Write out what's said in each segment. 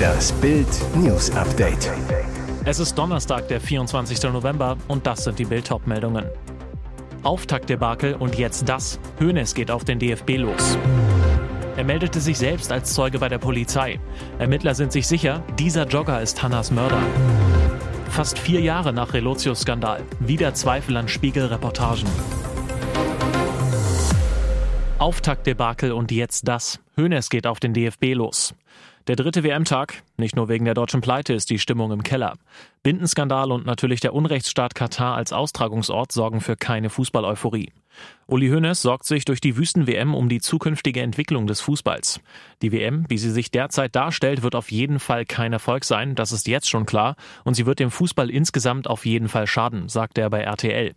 Das Bild News Update. Es ist Donnerstag, der 24. November und das sind die Bild meldungen Auftaktdebakel und jetzt das. Hoeneß geht auf den DFB los. Er meldete sich selbst als Zeuge bei der Polizei. Ermittler sind sich sicher, dieser Jogger ist Hannas Mörder. Fast vier Jahre nach Relotius-Skandal. Wieder Zweifel an Spiegel-Reportagen. Auftaktdebakel und jetzt das. Hönes geht auf den DFB los. Der dritte WM-Tag, nicht nur wegen der deutschen Pleite ist die Stimmung im Keller. Bindenskandal und natürlich der Unrechtsstaat Katar als Austragungsort sorgen für keine Fußball-Euphorie. Uli Hoeneß sorgt sich durch die Wüsten-WM um die zukünftige Entwicklung des Fußballs. Die WM, wie sie sich derzeit darstellt, wird auf jeden Fall kein Erfolg sein, das ist jetzt schon klar, und sie wird dem Fußball insgesamt auf jeden Fall schaden, sagt er bei RTL.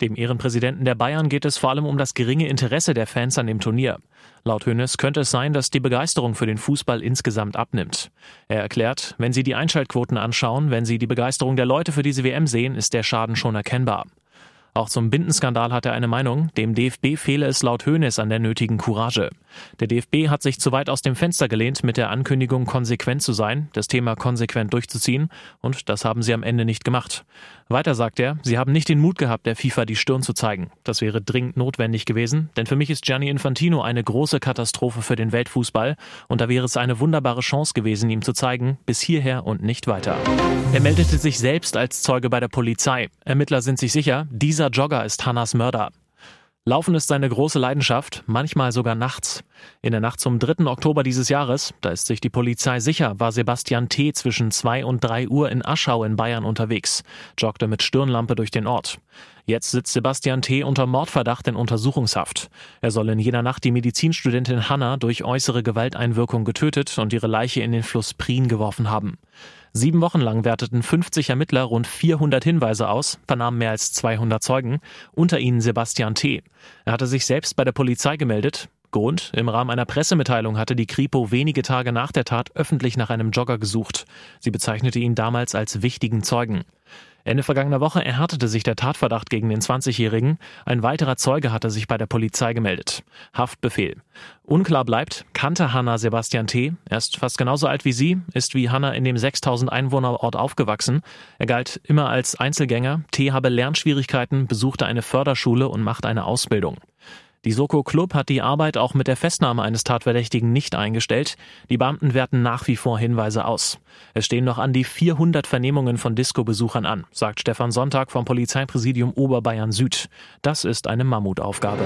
Dem Ehrenpräsidenten der Bayern geht es vor allem um das geringe Interesse der Fans an dem Turnier. Laut Hönes könnte es sein, dass die Begeisterung für den Fußball insgesamt abnimmt. Er erklärt, wenn Sie die Einschaltquoten anschauen, wenn Sie die Begeisterung der Leute für diese WM sehen, ist der Schaden schon erkennbar. Auch zum Bindenskandal hat er eine Meinung. Dem DFB fehle es laut Hoeneß an der nötigen Courage. Der DFB hat sich zu weit aus dem Fenster gelehnt mit der Ankündigung, konsequent zu sein, das Thema konsequent durchzuziehen, und das haben sie am Ende nicht gemacht. Weiter sagt er, sie haben nicht den Mut gehabt, der FIFA die Stirn zu zeigen. Das wäre dringend notwendig gewesen, denn für mich ist Gianni Infantino eine große Katastrophe für den Weltfußball, und da wäre es eine wunderbare Chance gewesen, ihm zu zeigen, bis hierher und nicht weiter. Er meldete sich selbst als Zeuge bei der Polizei. Ermittler sind sich sicher, dieser Jogger ist Hannas Mörder. Laufen ist seine große Leidenschaft, manchmal sogar nachts. In der Nacht zum 3. Oktober dieses Jahres, da ist sich die Polizei sicher, war Sebastian T. zwischen 2 und 3 Uhr in Aschau in Bayern unterwegs, joggte mit Stirnlampe durch den Ort. Jetzt sitzt Sebastian T. unter Mordverdacht in Untersuchungshaft. Er soll in jener Nacht die Medizinstudentin Hanna durch äußere Gewalteinwirkung getötet und ihre Leiche in den Fluss Prien geworfen haben. Sieben Wochen lang werteten 50 Ermittler rund 400 Hinweise aus, vernahmen mehr als 200 Zeugen, unter ihnen Sebastian T. Er hatte sich selbst bei der Polizei gemeldet. Grund, im Rahmen einer Pressemitteilung hatte die Kripo wenige Tage nach der Tat öffentlich nach einem Jogger gesucht. Sie bezeichnete ihn damals als wichtigen Zeugen. Ende vergangener Woche erhärtete sich der Tatverdacht gegen den 20-Jährigen. Ein weiterer Zeuge hatte sich bei der Polizei gemeldet. Haftbefehl. Unklar bleibt, kannte Hanna Sebastian T. Er ist fast genauso alt wie sie, ist wie Hanna in dem 6000 Einwohnerort aufgewachsen. Er galt immer als Einzelgänger. T. habe Lernschwierigkeiten, besuchte eine Förderschule und macht eine Ausbildung. Die Soko Club hat die Arbeit auch mit der Festnahme eines Tatverdächtigen nicht eingestellt. Die Beamten werten nach wie vor Hinweise aus. Es stehen noch an die 400 Vernehmungen von Disco-Besuchern an, sagt Stefan Sonntag vom Polizeipräsidium Oberbayern Süd. Das ist eine Mammutaufgabe.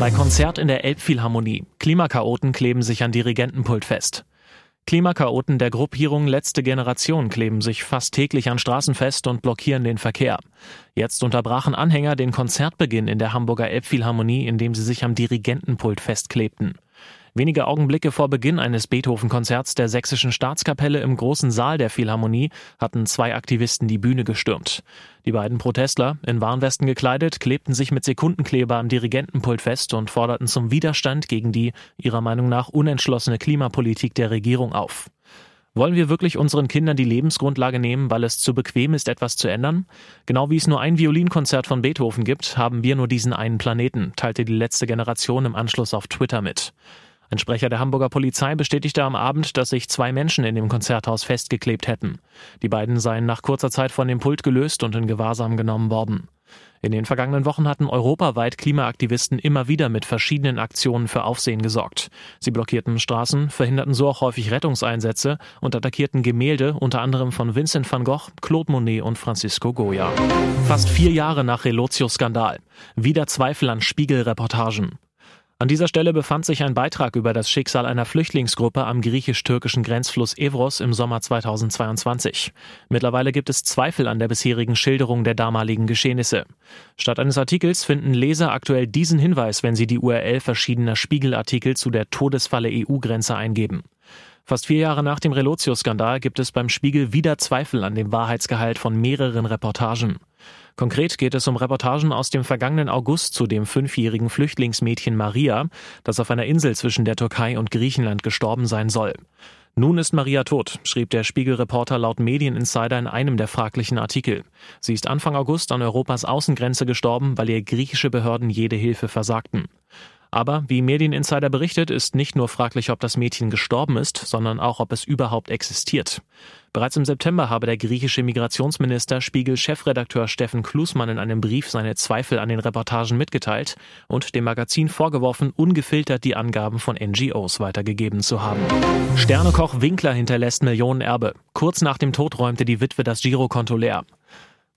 Bei Konzert in der Elbphilharmonie. Klimakaoten kleben sich an Dirigentenpult fest. Klimakaoten der Gruppierung Letzte Generation kleben sich fast täglich an Straßen fest und blockieren den Verkehr. Jetzt unterbrachen Anhänger den Konzertbeginn in der Hamburger Elbphilharmonie, indem sie sich am Dirigentenpult festklebten. Wenige Augenblicke vor Beginn eines Beethoven-Konzerts der Sächsischen Staatskapelle im großen Saal der Philharmonie hatten zwei Aktivisten die Bühne gestürmt. Die beiden Protestler, in Warnwesten gekleidet, klebten sich mit Sekundenkleber am Dirigentenpult fest und forderten zum Widerstand gegen die, ihrer Meinung nach, unentschlossene Klimapolitik der Regierung auf. Wollen wir wirklich unseren Kindern die Lebensgrundlage nehmen, weil es zu bequem ist, etwas zu ändern? Genau wie es nur ein Violinkonzert von Beethoven gibt, haben wir nur diesen einen Planeten, teilte die letzte Generation im Anschluss auf Twitter mit. Ein Sprecher der Hamburger Polizei bestätigte am Abend, dass sich zwei Menschen in dem Konzerthaus festgeklebt hätten. Die beiden seien nach kurzer Zeit von dem Pult gelöst und in Gewahrsam genommen worden. In den vergangenen Wochen hatten europaweit Klimaaktivisten immer wieder mit verschiedenen Aktionen für Aufsehen gesorgt. Sie blockierten Straßen, verhinderten so auch häufig Rettungseinsätze und attackierten Gemälde, unter anderem von Vincent van Gogh, Claude Monet und Francisco Goya. Fast vier Jahre nach Relotius-Skandal. Wieder Zweifel an Spiegel-Reportagen. An dieser Stelle befand sich ein Beitrag über das Schicksal einer Flüchtlingsgruppe am griechisch-türkischen Grenzfluss Evros im Sommer 2022. Mittlerweile gibt es Zweifel an der bisherigen Schilderung der damaligen Geschehnisse. Statt eines Artikels finden Leser aktuell diesen Hinweis, wenn sie die URL verschiedener Spiegelartikel zu der Todesfalle EU-Grenze eingeben. Fast vier Jahre nach dem Relotius-Skandal gibt es beim Spiegel wieder Zweifel an dem Wahrheitsgehalt von mehreren Reportagen. Konkret geht es um Reportagen aus dem vergangenen August zu dem fünfjährigen Flüchtlingsmädchen Maria, das auf einer Insel zwischen der Türkei und Griechenland gestorben sein soll. Nun ist Maria tot, schrieb der Spiegelreporter laut Medieninsider in einem der fraglichen Artikel. Sie ist Anfang August an Europas Außengrenze gestorben, weil ihr griechische Behörden jede Hilfe versagten. Aber wie Medieninsider berichtet, ist nicht nur fraglich, ob das Mädchen gestorben ist, sondern auch, ob es überhaupt existiert. Bereits im September habe der griechische Migrationsminister Spiegel-Chefredakteur Steffen Klusmann in einem Brief seine Zweifel an den Reportagen mitgeteilt und dem Magazin vorgeworfen, ungefiltert die Angaben von NGOs weitergegeben zu haben. Sternekoch Winkler hinterlässt Millionenerbe. Kurz nach dem Tod räumte die Witwe das Girokonto leer.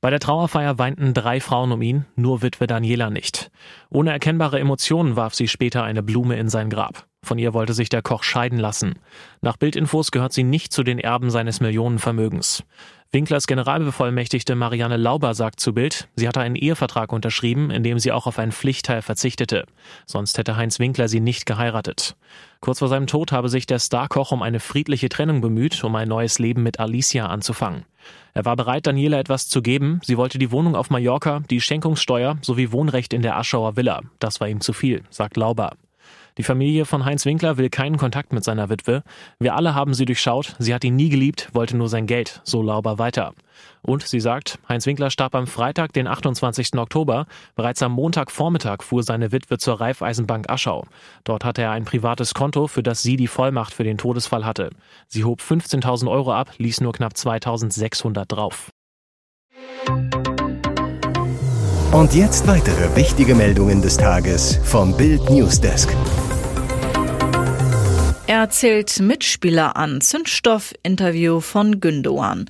Bei der Trauerfeier weinten drei Frauen um ihn, nur Witwe Daniela nicht. Ohne erkennbare Emotionen warf sie später eine Blume in sein Grab. Von ihr wollte sich der Koch scheiden lassen. Nach Bildinfos gehört sie nicht zu den Erben seines Millionenvermögens. Winklers Generalbevollmächtigte Marianne Lauber sagt zu Bild, sie hatte einen Ehevertrag unterschrieben, in dem sie auch auf einen Pflichtteil verzichtete. Sonst hätte Heinz Winkler sie nicht geheiratet. Kurz vor seinem Tod habe sich der Starkoch um eine friedliche Trennung bemüht, um ein neues Leben mit Alicia anzufangen. Er war bereit, Daniela etwas zu geben. Sie wollte die Wohnung auf Mallorca, die Schenkungssteuer sowie Wohnrecht in der Aschauer Villa. Das war ihm zu viel, sagt Lauber. Die Familie von Heinz Winkler will keinen Kontakt mit seiner Witwe. Wir alle haben sie durchschaut. Sie hat ihn nie geliebt, wollte nur sein Geld. So Lauber weiter. Und sie sagt, Heinz Winkler starb am Freitag, den 28. Oktober. Bereits am Montagvormittag fuhr seine Witwe zur Raiffeisenbank Aschau. Dort hatte er ein privates Konto, für das sie die Vollmacht für den Todesfall hatte. Sie hob 15.000 Euro ab, ließ nur knapp 2.600 drauf. Und jetzt weitere wichtige Meldungen des Tages vom Bild Newsdesk. Er zählt Mitspieler an. Zündstoff-Interview von Gündogan.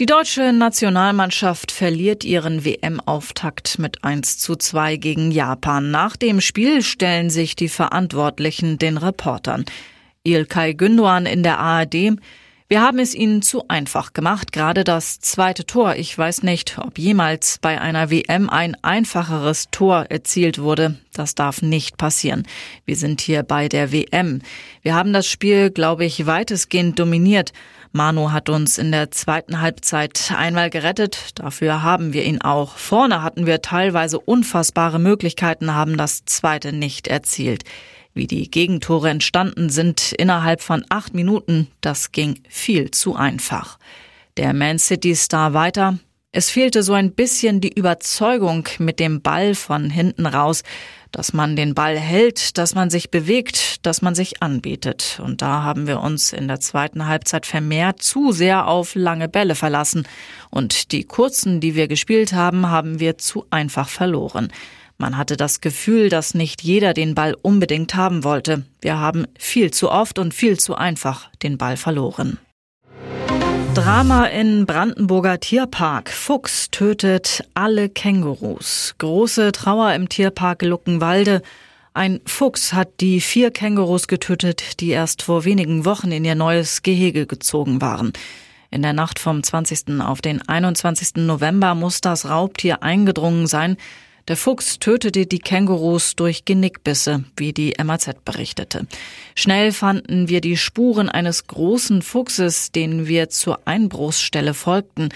Die deutsche Nationalmannschaft verliert ihren WM-Auftakt mit 1 zu 2 gegen Japan. Nach dem Spiel stellen sich die Verantwortlichen den Reportern. Ilkay Gündogan in der ARD. Wir haben es ihnen zu einfach gemacht, gerade das zweite Tor. Ich weiß nicht, ob jemals bei einer WM ein einfacheres Tor erzielt wurde. Das darf nicht passieren. Wir sind hier bei der WM. Wir haben das Spiel, glaube ich, weitestgehend dominiert. Manu hat uns in der zweiten Halbzeit einmal gerettet. Dafür haben wir ihn auch. Vorne hatten wir teilweise unfassbare Möglichkeiten, haben das zweite nicht erzielt. Wie die Gegentore entstanden sind innerhalb von acht Minuten, das ging viel zu einfach. Der Man City Star weiter. Es fehlte so ein bisschen die Überzeugung mit dem Ball von hinten raus, dass man den Ball hält, dass man sich bewegt, dass man sich anbietet. Und da haben wir uns in der zweiten Halbzeit vermehrt zu sehr auf lange Bälle verlassen. Und die kurzen, die wir gespielt haben, haben wir zu einfach verloren. Man hatte das Gefühl, dass nicht jeder den Ball unbedingt haben wollte. Wir haben viel zu oft und viel zu einfach den Ball verloren. Drama in Brandenburger Tierpark. Fuchs tötet alle Kängurus. Große Trauer im Tierpark Luckenwalde. Ein Fuchs hat die vier Kängurus getötet, die erst vor wenigen Wochen in ihr neues Gehege gezogen waren. In der Nacht vom 20. auf den 21. November muss das Raubtier eingedrungen sein. Der Fuchs tötete die Kängurus durch Genickbisse, wie die MAZ berichtete. Schnell fanden wir die Spuren eines großen Fuchses, den wir zur Einbruchsstelle folgten.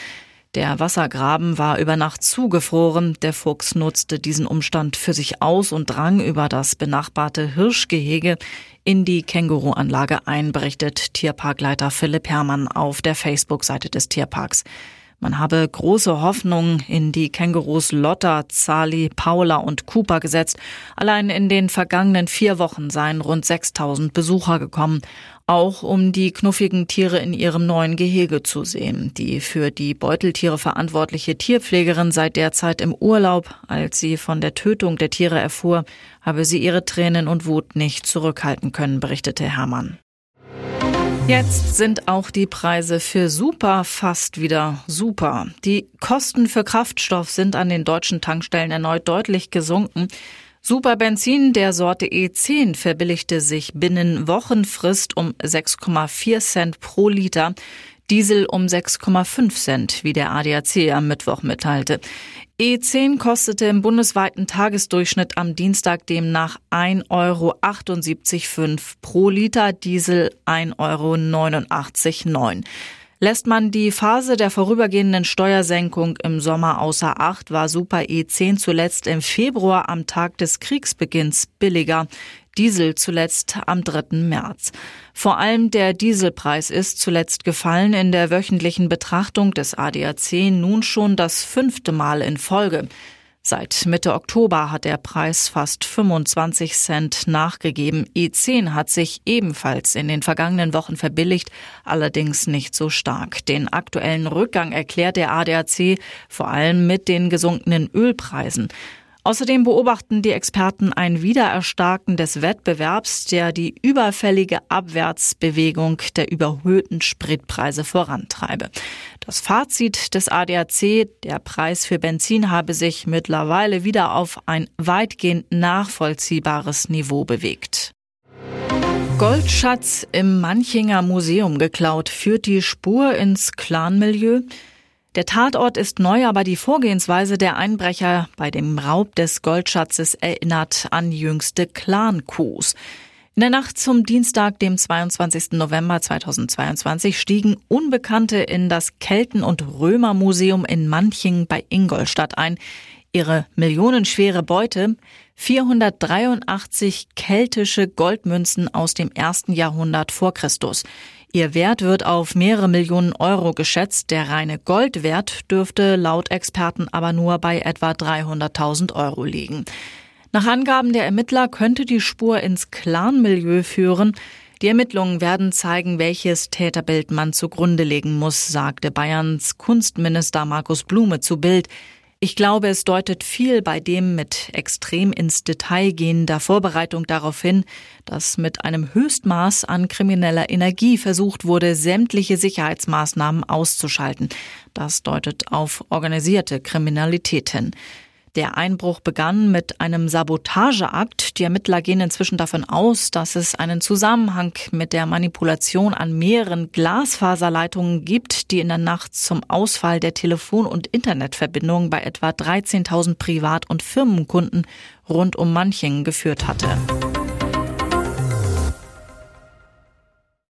Der Wassergraben war über Nacht zugefroren. Der Fuchs nutzte diesen Umstand für sich aus und drang über das benachbarte Hirschgehege in die Känguruanlage ein, berichtet Tierparkleiter Philipp Herrmann auf der Facebook-Seite des Tierparks. Man habe große Hoffnung in die Kängurus Lotta, Zali, Paula und Cooper gesetzt. Allein in den vergangenen vier Wochen seien rund 6000 Besucher gekommen. Auch um die knuffigen Tiere in ihrem neuen Gehege zu sehen. Die für die Beuteltiere verantwortliche Tierpflegerin sei derzeit im Urlaub. Als sie von der Tötung der Tiere erfuhr, habe sie ihre Tränen und Wut nicht zurückhalten können, berichtete Hermann. Jetzt sind auch die Preise für Super fast wieder super. Die Kosten für Kraftstoff sind an den deutschen Tankstellen erneut deutlich gesunken. Super Benzin der Sorte E10 verbilligte sich binnen Wochenfrist um 6,4 Cent pro Liter. Diesel um 6,5 Cent, wie der ADAC am Mittwoch mitteilte. E10 kostete im bundesweiten Tagesdurchschnitt am Dienstag demnach 1,78,5 Euro pro Liter, Diesel 1,89,9 Euro. Lässt man die Phase der vorübergehenden Steuersenkung im Sommer außer Acht, war Super E10 zuletzt im Februar am Tag des Kriegsbeginns billiger. Diesel zuletzt am 3. März. Vor allem der Dieselpreis ist zuletzt gefallen in der wöchentlichen Betrachtung des ADAC nun schon das fünfte Mal in Folge. Seit Mitte Oktober hat der Preis fast 25 Cent nachgegeben. E10 hat sich ebenfalls in den vergangenen Wochen verbilligt, allerdings nicht so stark. Den aktuellen Rückgang erklärt der ADAC vor allem mit den gesunkenen Ölpreisen. Außerdem beobachten die Experten ein Wiedererstarken des Wettbewerbs, der die überfällige Abwärtsbewegung der überhöhten Spritpreise vorantreibe. Das Fazit des ADAC, der Preis für Benzin habe sich mittlerweile wieder auf ein weitgehend nachvollziehbares Niveau bewegt. Goldschatz im Manchinger Museum geklaut, führt die Spur ins Clanmilieu. Der Tatort ist neu, aber die Vorgehensweise der Einbrecher bei dem Raub des Goldschatzes erinnert an jüngste Clan-Coups. In der Nacht zum Dienstag, dem 22. November 2022, stiegen Unbekannte in das Kelten- und Römermuseum in Manching bei Ingolstadt ein. Ihre millionenschwere Beute 483 keltische Goldmünzen aus dem ersten Jahrhundert vor Christus. Ihr Wert wird auf mehrere Millionen Euro geschätzt. Der reine Goldwert dürfte laut Experten aber nur bei etwa 300.000 Euro liegen. Nach Angaben der Ermittler könnte die Spur ins Clanmilieu führen. Die Ermittlungen werden zeigen, welches Täterbild man zugrunde legen muss, sagte Bayerns Kunstminister Markus Blume zu Bild. Ich glaube, es deutet viel bei dem mit extrem ins Detail gehender Vorbereitung darauf hin, dass mit einem Höchstmaß an krimineller Energie versucht wurde, sämtliche Sicherheitsmaßnahmen auszuschalten. Das deutet auf organisierte Kriminalität hin. Der Einbruch begann mit einem Sabotageakt. Die Ermittler gehen inzwischen davon aus, dass es einen Zusammenhang mit der Manipulation an mehreren Glasfaserleitungen gibt, die in der Nacht zum Ausfall der Telefon- und Internetverbindungen bei etwa 13.000 Privat- und Firmenkunden rund um Manching geführt hatte.